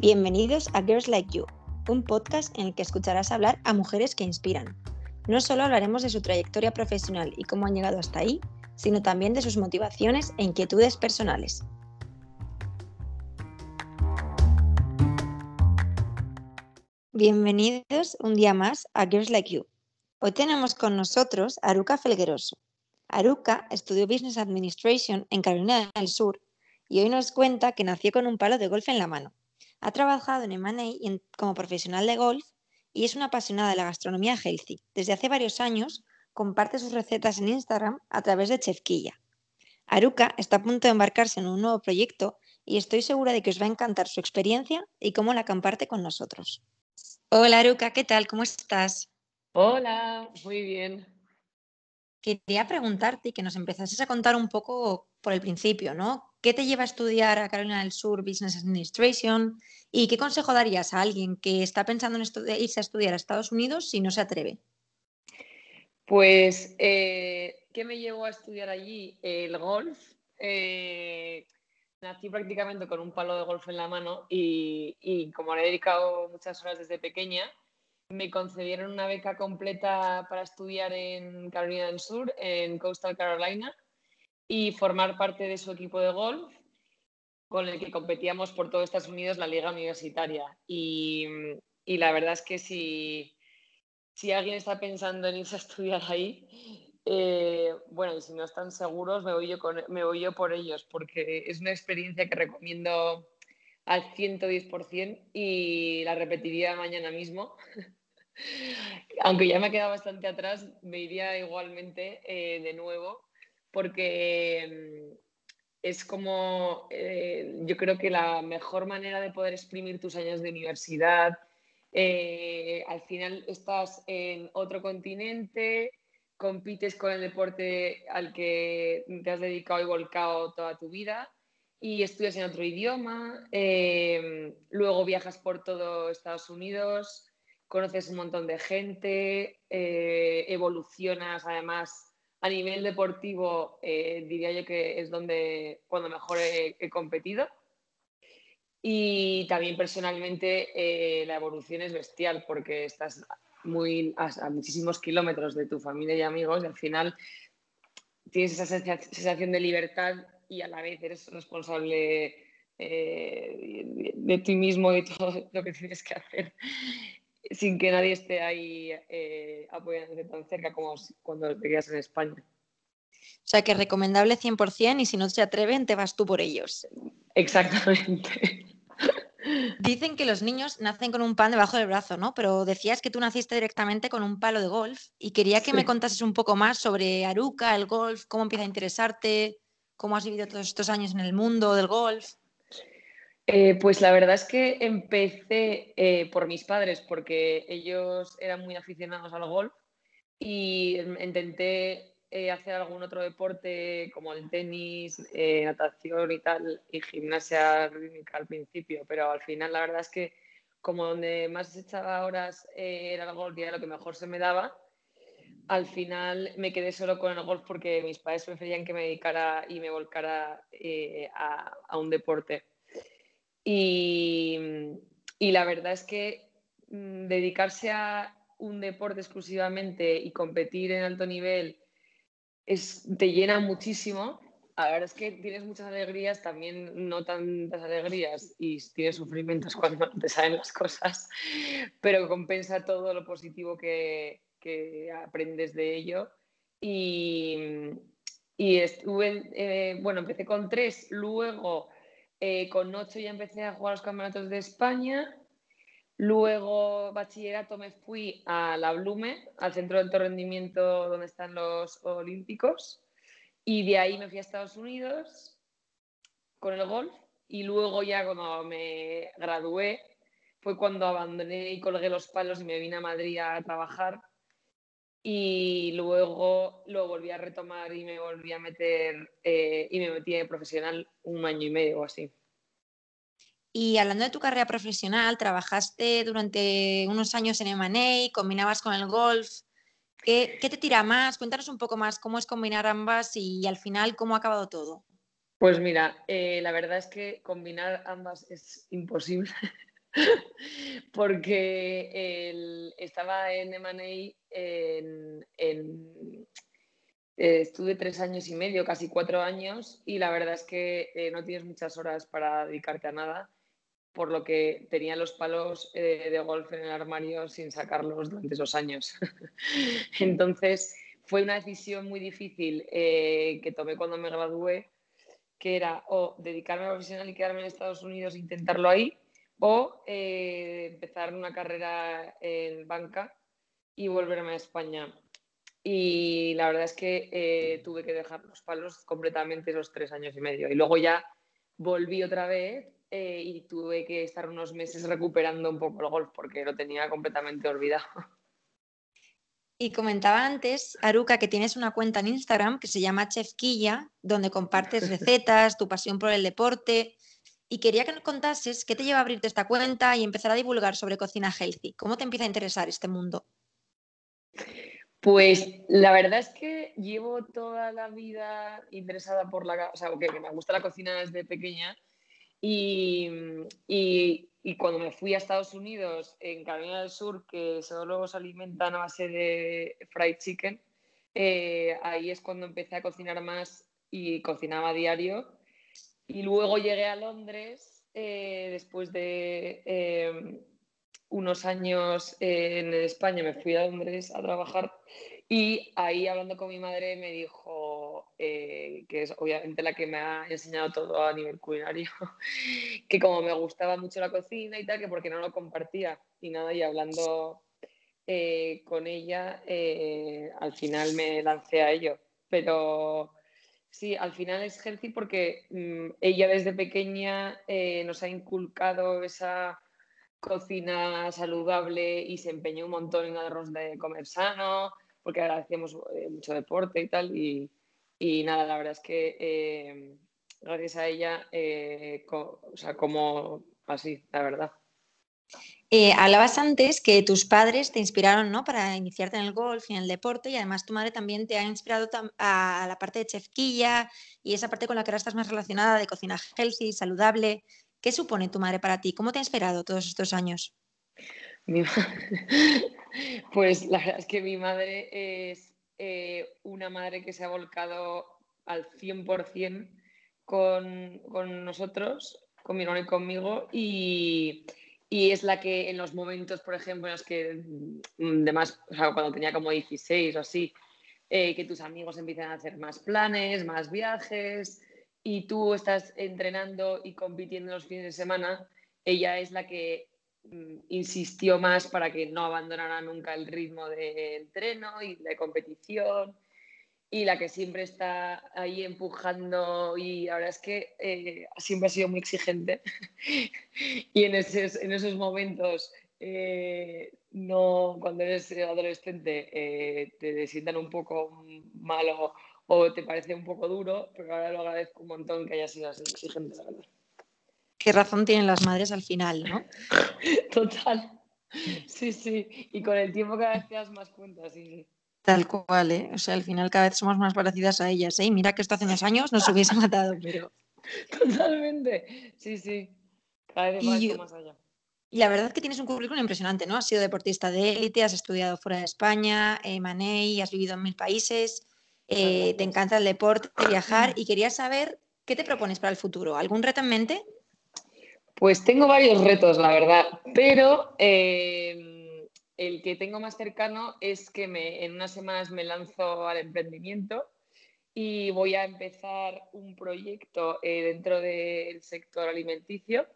Bienvenidos a Girls Like You, un podcast en el que escucharás hablar a mujeres que inspiran. No solo hablaremos de su trayectoria profesional y cómo han llegado hasta ahí, sino también de sus motivaciones e inquietudes personales. Bienvenidos un día más a Girls Like You. Hoy tenemos con nosotros a Aruka Felgueroso. Aruka estudió Business Administration en Carolina del Sur y hoy nos cuenta que nació con un palo de golf en la mano. Ha trabajado en M&A como profesional de golf y es una apasionada de la gastronomía healthy. Desde hace varios años comparte sus recetas en Instagram a través de Chefquilla. Aruka está a punto de embarcarse en un nuevo proyecto y estoy segura de que os va a encantar su experiencia y cómo la comparte con nosotros. Hola Aruka, ¿qué tal? ¿Cómo estás? Hola, muy bien. Quería preguntarte y que nos empezases a contar un poco por el principio, ¿no? ¿Qué te lleva a estudiar a Carolina del Sur Business Administration? ¿Y qué consejo darías a alguien que está pensando en irse a estudiar a Estados Unidos si no se atreve? Pues, eh, ¿qué me llevó a estudiar allí? El golf. Eh, nací prácticamente con un palo de golf en la mano y, y como le he dedicado muchas horas desde pequeña, me concedieron una beca completa para estudiar en Carolina del Sur, en Coastal Carolina y formar parte de su equipo de golf con el que competíamos por todo Estados Unidos la liga universitaria. Y, la verdad es que si, si, alguien está pensando en irse a estudiar ahí, eh, bueno, y si no están seguros, me voy, yo me voy yo por ellos, porque es una experiencia que recomiendo al 110% y la repetiría mañana mismo. Aunque ya me ha quedado bastante atrás, me iría igualmente eh, de nuevo porque mm, es como, eh, yo creo que la mejor manera de poder exprimir tus años de universidad, eh, al final estás en otro continente, compites con el deporte al que te has dedicado y volcado toda tu vida y estudias en otro idioma, eh, luego viajas por todo Estados Unidos, conoces un montón de gente, evolucionas además a nivel deportivo, eh, diría yo que es donde cuando mejor he, competido. Y también personalmente eh, la evolución es bestial porque estás muy a, muchísimos kilómetros de tu familia y amigos y al final tienes esa sensación de libertad y a la vez eres responsable eh, de, ti mismo y todo lo que tienes que hacer sin que nadie esté ahí eh, apoyándote tan cerca como cuando te quedas en España. O sea que recomendable 100% y si no se atreven, te vas tú por ellos. Exactamente. Dicen que los niños nacen con un pan debajo del brazo, ¿no? Pero decías que tú naciste directamente con un palo de golf y quería que me contases un poco más sobre Aruca, el golf, cómo empieza a interesarte, cómo has vivido todos estos años en el mundo del golf. Eh, pues la verdad es que empecé eh, por mis padres porque ellos eran muy aficionados al golf y intenté eh, hacer algún otro deporte como el tenis, natación y tal, y gimnasia rítmica al principio, pero al final la verdad es que como donde más echaba horas era el golf y era lo que mejor se me daba, al final me quedé solo con el golf porque mis padres preferían que me dedicara y me volcara a un deporte. Y, la verdad es que mm, dedicarse a un deporte exclusivamente y competir en alto nivel es, te llena muchísimo. La verdad es que tienes muchas alegrías, también no tantas alegrías y tienes sufrimientos cuando te salen las cosas, pero compensa todo lo positivo que, aprendes de ello. Y, estuve, eh, bueno, empecé con tres, luego eh, con ocho ya empecé a jugar los campeonatos de España. Luego, bachillerato, me fui a la Blume, al centro de alto rendimiento donde están los Olímpicos. Y de ahí me fui a Estados Unidos con el golf. Y luego, ya cuando me gradué, fue cuando abandoné y colgué los palos y me vine a Madrid a trabajar y luego lo volví a retomar y me volví a meter eh, y me metí de profesional un año y medio o así. Y hablando de tu carrera profesional, trabajaste durante unos años en M&A, combinabas con el golf. ¿Qué, te tira más? Cuéntanos un poco más cómo es combinar ambas y, al final cómo ha acabado todo. Pues mira, eh, la verdad es que combinar ambas es imposible. porque estaba en M&A en, eh, estuve tres años y medio, casi cuatro años, y la verdad es que eh, no tienes muchas horas para dedicarte a nada, por lo que tenía los palos eh, de golf en el armario sin sacarlos durante esos años. Entonces, fue una decisión muy difícil que tomé cuando me gradué, que era o dedicarme a profesional y quedarme en Estados Unidos e intentarlo ahí, o empezar una carrera en banca y volverme a España. Y la verdad es que eh, tuve que dejar los palos completamente esos tres años y medio. Y luego ya volví otra vez eh, y tuve que estar unos meses recuperando un poco el golf porque lo tenía completamente olvidado. Y comentaba antes, Aruka, que tienes una cuenta en Instagram que se llama Chefquilla, donde compartes recetas, tu pasión por el deporte. Y quería que nos contases qué te lleva a abrirte esta cuenta y empezar a divulgar sobre cocina healthy. ¿Cómo te empieza a interesar este mundo? Pues la verdad es que llevo toda la vida interesada por la, o sea, que, me gusta la cocina desde pequeña y, cuando me fui a Estados Unidos, en Carolina del Sur, que solo se alimentan a base de fried chicken, eh, ahí es cuando empecé a cocinar más y cocinaba a diario. Y luego llegué a Londres eh, después de eh, unos años en España, me fui a Londres a trabajar y ahí hablando con mi madre me dijo, eh, que es obviamente la que me ha enseñado todo a nivel culinario, que como me gustaba mucho la cocina y tal, que porque no lo compartía y nada, y hablando eh, con ella, eh, al final me lancé a ello. Pero sí, al final es healthy porque mm, ella desde pequeña nos ha inculcado esa cocina saludable y se empeñó un montón en arroz de comer sano, porque ahora hacíamos eh, mucho deporte y tal. Y, nada, la verdad es que eh, gracias a ella, eh, o sea, como así, la verdad. Hablabas antes que tus padres te inspiraron ¿no? para iniciarte en el golf y en el deporte y además tu madre también te ha inspirado a la parte de chefquilla y esa parte con la que ahora estás más relacionada de cocina healthy, saludable. ¿Qué supone tu madre para ti? ¿Cómo te ha inspirado todos estos años? Pues la verdad es que mi madre es eh, una madre que se ha volcado al 100% con, con nosotros, con mi hermano y conmigo, y, es la que en los momentos, por ejemplo, en los que, mm, además, cuando tenía como 16 o así, eh, que tus amigos empiezan a hacer más planes, más viajes, y tú estás entrenando y compitiendo los fines de semana, ella es la que mm, insistió más para que no abandonara nunca el ritmo de entreno y de competición y la que siempre está ahí empujando y ahora es que eh, siempre ha sido muy exigente y en esos, en esos momentos eh, no cuando eres adolescente eh, te sientan un poco malo o te parece un poco duro, pero ahora lo agradezco un montón que haya sido así exigente, la verdad. Qué razón tienen las madres al final, ¿no? Total. Sí, sí. Y con el tiempo cada vez te das más cuenta, sí, sí. Tal cual, ¿eh? O sea, al final cada vez somos más parecidas a ellas, ¿eh? mira que esto hace unos años nos hubiese matado, pero... Totalmente. Sí, sí. Cada vez más, más allá. Y la verdad es que tienes un currículum impresionante, ¿no? Has sido deportista de élite, has estudiado fuera de España, eh, Manei, has vivido en mil países. Eh, te encanta el deporte, viajar y quería saber qué te propones para el futuro. ¿Algún reto en mente? Pues tengo varios retos, la verdad, pero eh, el que tengo más cercano es que en unas semanas me lanzo al emprendimiento y voy a empezar un proyecto eh, dentro del sector alimenticio.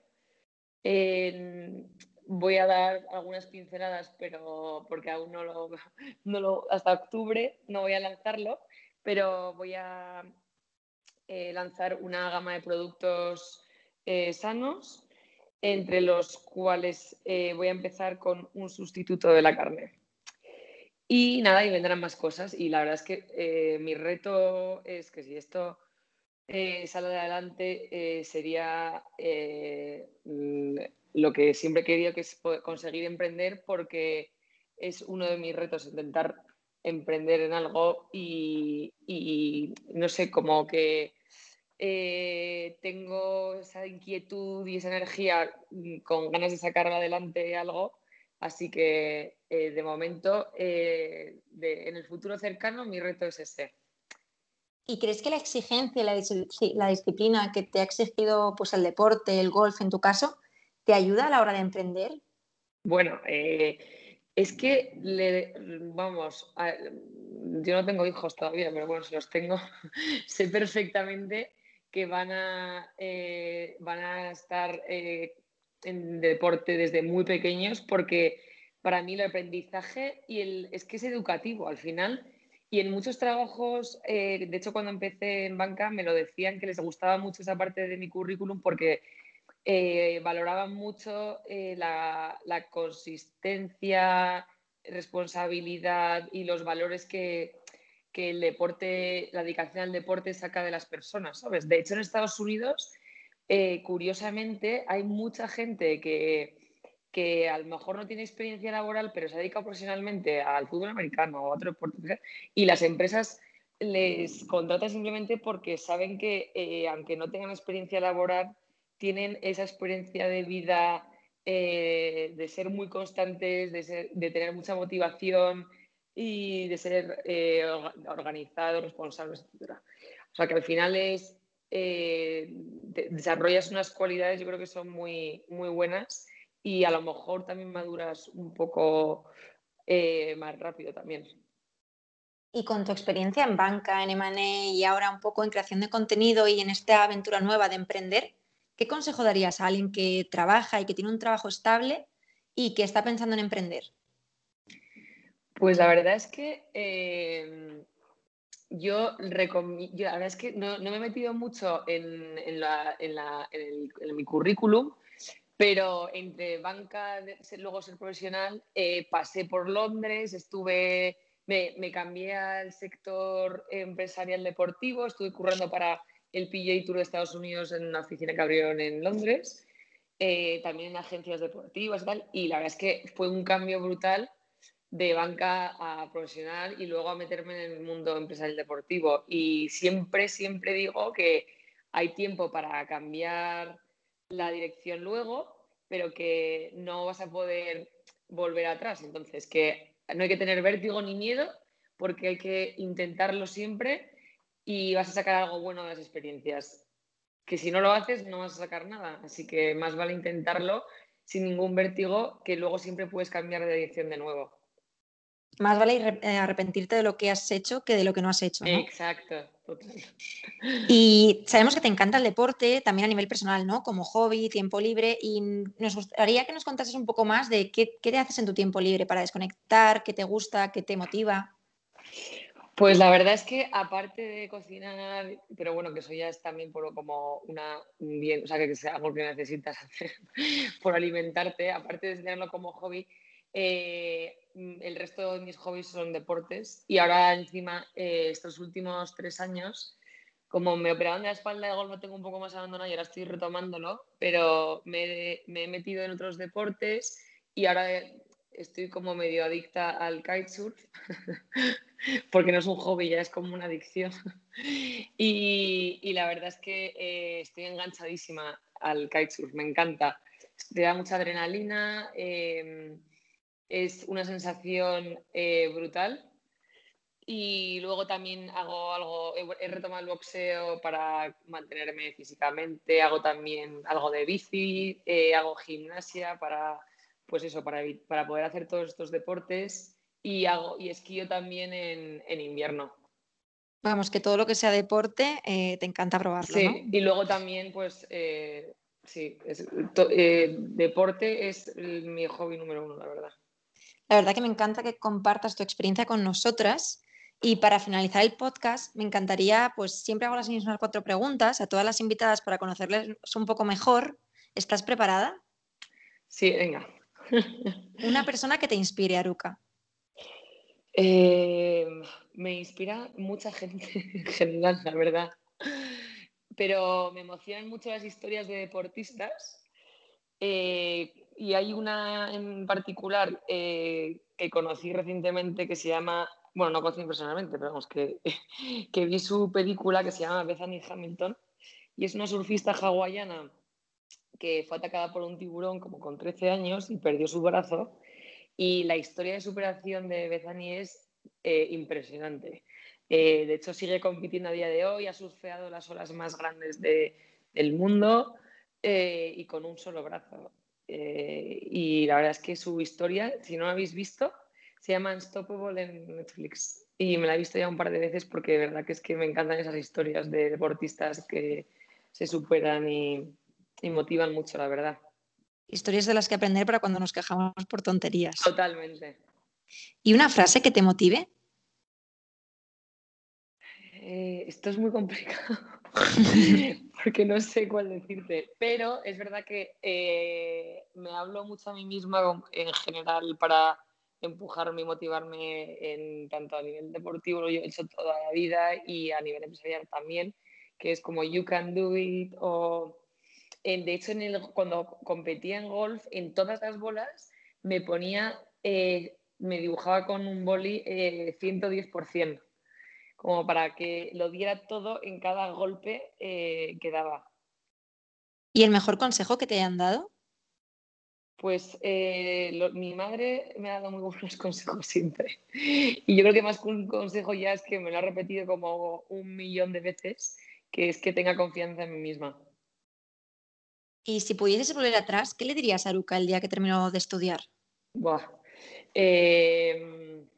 voy a dar algunas pinceladas, pero porque aún no lo, no lo, hasta octubre no voy a lanzarlo, pero voy a eh, lanzar una gama de productos eh, sanos, entre los cuales eh, voy a empezar con un sustituto de la carne. Y nada, y vendrán más cosas. Y la verdad es que mi reto es que si esto sale adelante, sería lo que siempre he querido, que es conseguir emprender, porque es uno de mis retos, intentar emprender en algo y, no sé, como que eh, tengo esa inquietud y esa energía mm, con ganas de sacar adelante algo. Así que eh, de momento, en el futuro cercano, mi reto es ese. ¿Y crees que la exigencia y la, disciplina que te ha exigido pues, el deporte, el golf en tu caso, te ayuda a la hora de emprender? Bueno, es que, le, vamos, yo no tengo hijos todavía, pero bueno, si los tengo, sé perfectamente que van a, eh, van a estar eh, en deporte desde muy pequeños porque para mí el aprendizaje y el, es que es educativo al final. Y en muchos trabajos, eh, de hecho cuando empecé en banca me lo decían que les gustaba mucho esa parte de mi currículum porque valoraban mucho la, consistencia, responsabilidad y los valores que, el deporte, la dedicación al deporte saca de las personas, ¿sabes? De hecho, en Estados Unidos, eh, curiosamente, hay mucha gente que, que a lo mejor no tiene experiencia laboral, pero se ha dedicado profesionalmente al fútbol americano o a otro deporte, y las empresas les contratan simplemente porque saben que, aunque no tengan experiencia laboral, tienen esa experiencia de vida eh, de ser muy constantes, de, tener mucha motivación y de ser eh, organizados, responsables, etc. O sea que al final es, eh, desarrollas unas cualidades, yo creo que son muy, muy buenas y a lo mejor también maduras un poco más rápido también. Y con tu experiencia en banca, en M&A y ahora un poco en creación de contenido y en esta aventura nueva de emprender, ¿qué consejo darías a alguien que trabaja y que tiene un trabajo estable y que está pensando en emprender? Pues la verdad es que em, yo, recomiendo, la verdad es que no, me he metido mucho en, mi currículum, pero entre banca, luego ser profesional, eh, pasé por Londres, estuve, me, me, cambié al sector empresarial deportivo, estuve currando para el PGA Tour de Estados Unidos en una oficina que abrieron en Londres, eh, también en agencias deportivas y tal, y la verdad es que fue un cambio brutal de banca a profesional y luego a meterme en el mundo empresarial deportivo. Y siempre, siempre digo que hay tiempo para cambiar la dirección luego, pero que no vas a poder volver atrás. Entonces, que no hay que tener vértigo ni miedo, porque hay que intentarlo siempre y vas a sacar algo bueno de las experiencias. Que si no lo haces, no vas a sacar nada. Así que más vale intentarlo sin ningún vértigo, que luego siempre puedes cambiar de dirección de nuevo. Más vale eh, arrepentirte de lo que has hecho que de lo que no has hecho. Exacto, Y sabemos que te encanta el deporte, también a nivel personal, ¿no? Como hobby, tiempo libre. Y nos gustaría que nos contases un poco más de qué, qué te haces en tu tiempo libre para desconectar, qué te gusta, qué te motiva. Pues la verdad es que aparte de cocinar, pero bueno, que eso ya es también por, como una, un bien, o sea, que sea algo que necesitas hacer por alimentarte, aparte de tenerlo como hobby, eh, el resto de mis hobbies son deportes y ahora encima eh, estos últimos tres años, como me operaron de la espalda de golf, lo tengo un poco más abandonado y ahora estoy retomándolo, pero me, me he metido en otros deportes y ahora estoy como medio adicta al kitesurf, porque no es un hobby, ya es como una adicción. y, la verdad es que eh, estoy enganchadísima al kitesurf, me encanta. Te da mucha adrenalina, em, es una sensación eh, brutal. Y luego también hago algo, he, retomado el boxeo para mantenerme físicamente, hago también algo de bici, eh, hago gimnasia para pues eso, para, para poder hacer todos estos deportes y, hago, y esquío también en, invierno. Vamos, que todo lo que sea deporte te encanta probarlo. Sí, y luego también, pues, sí, deporte es mi hobby número uno, la verdad. La verdad que me encanta que compartas tu experiencia con nosotras. Y para finalizar el podcast, me encantaría, pues siempre hago las mismas cuatro preguntas a todas las invitadas para conocerles un poco mejor. ¿Estás preparada? Sí, venga. Una persona que te inspire, Aruka. Eh, me inspira mucha gente en general, la verdad. Pero me emocionan mucho las historias de deportistas. Eh, y hay una en particular eh, que conocí recientemente que se llama, bueno, no conocí personalmente, pero vamos, que, que vi su película que se llama Bethany Hamilton y es una surfista hawaiana que fue atacada por un tiburón como con 13 años y perdió su brazo. Y la historia de superación de Bethany es eh, impresionante. Eh, de hecho, sigue compitiendo a día de hoy, ha surfeado las olas más grandes del mundo y con un solo brazo. Y la verdad es que su historia, si no la habéis visto, se llama Unstoppable en Netflix. Y me la he visto ya un par de veces porque de verdad que es que me encantan esas historias de deportistas que se superan y, y motivan mucho, la verdad. Historias de las que aprender para cuando nos quejamos por tonterías. Totalmente. ¿Y una frase que te motive? Eh, esto es muy complicado porque no sé cuál decirte, pero es verdad que eh, me hablo mucho a mí misma en general para empujarme y motivarme en tanto a nivel deportivo, lo he hecho toda la vida y a nivel empresarial también, que es como you can do it o de hecho, cuando competía en golf, en todas las bolas me ponía, eh, me dibujaba con un boli 110%, eh, como para que lo diera todo en cada golpe eh, que daba. ¿Y el mejor consejo que te hayan dado? Pues mi madre me ha dado muy buenos consejos siempre. Y yo creo que más que un consejo ya es que me lo ha repetido como un millón de veces, que es que tenga confianza en mí misma. Y si pudieses volver atrás, ¿qué le dirías a Aruka el día que terminó de estudiar? Em,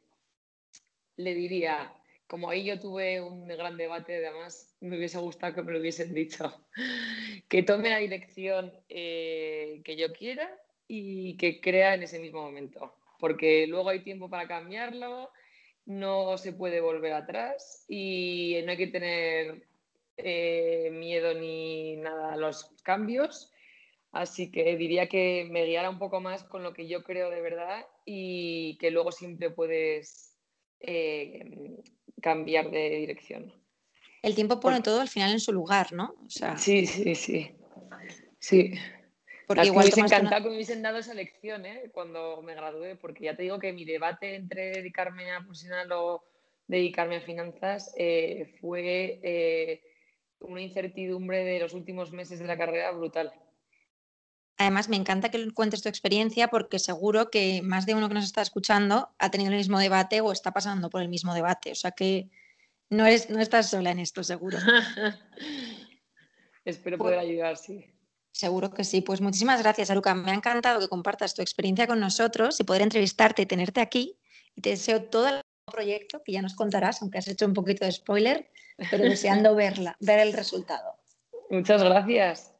le diría, como ahí yo tuve un gran debate, además me hubiese gustado que me lo hubiesen dicho, que tome la dirección eh, que yo quiera y que crea en ese mismo momento, porque luego hay tiempo para cambiarlo, no se puede volver atrás y no hay que tener eh, miedo ni nada a los cambios. Así que diría que me guiara un poco más con lo que yo creo de verdad y que luego siempre puedes eh, cambiar de dirección. El tiempo pone todo al final en su lugar, ¿no? Sí, sí, sí. Sí. Porque igual me hubiese encantado que me hubiesen dado esa lección ¿eh? cuando me gradué, porque ya te digo que mi debate entre dedicarme a profesional o dedicarme a finanzas eh, fue una incertidumbre de los últimos meses de la carrera brutal. Además, me encanta que cuentes tu experiencia porque seguro que más de uno que nos está escuchando ha tenido el mismo debate o está pasando por el mismo debate. O sea que no, eres, no estás sola en esto, seguro. Espero poder ayudar, sí. Seguro que sí. Pues muchísimas gracias, Aruca. Me ha encantado que compartas tu experiencia con nosotros y poder entrevistarte y tenerte aquí. Y te deseo todo el proyecto, que ya nos contarás, aunque has hecho un poquito de spoiler, pero deseando verla, ver el resultado. Muchas gracias.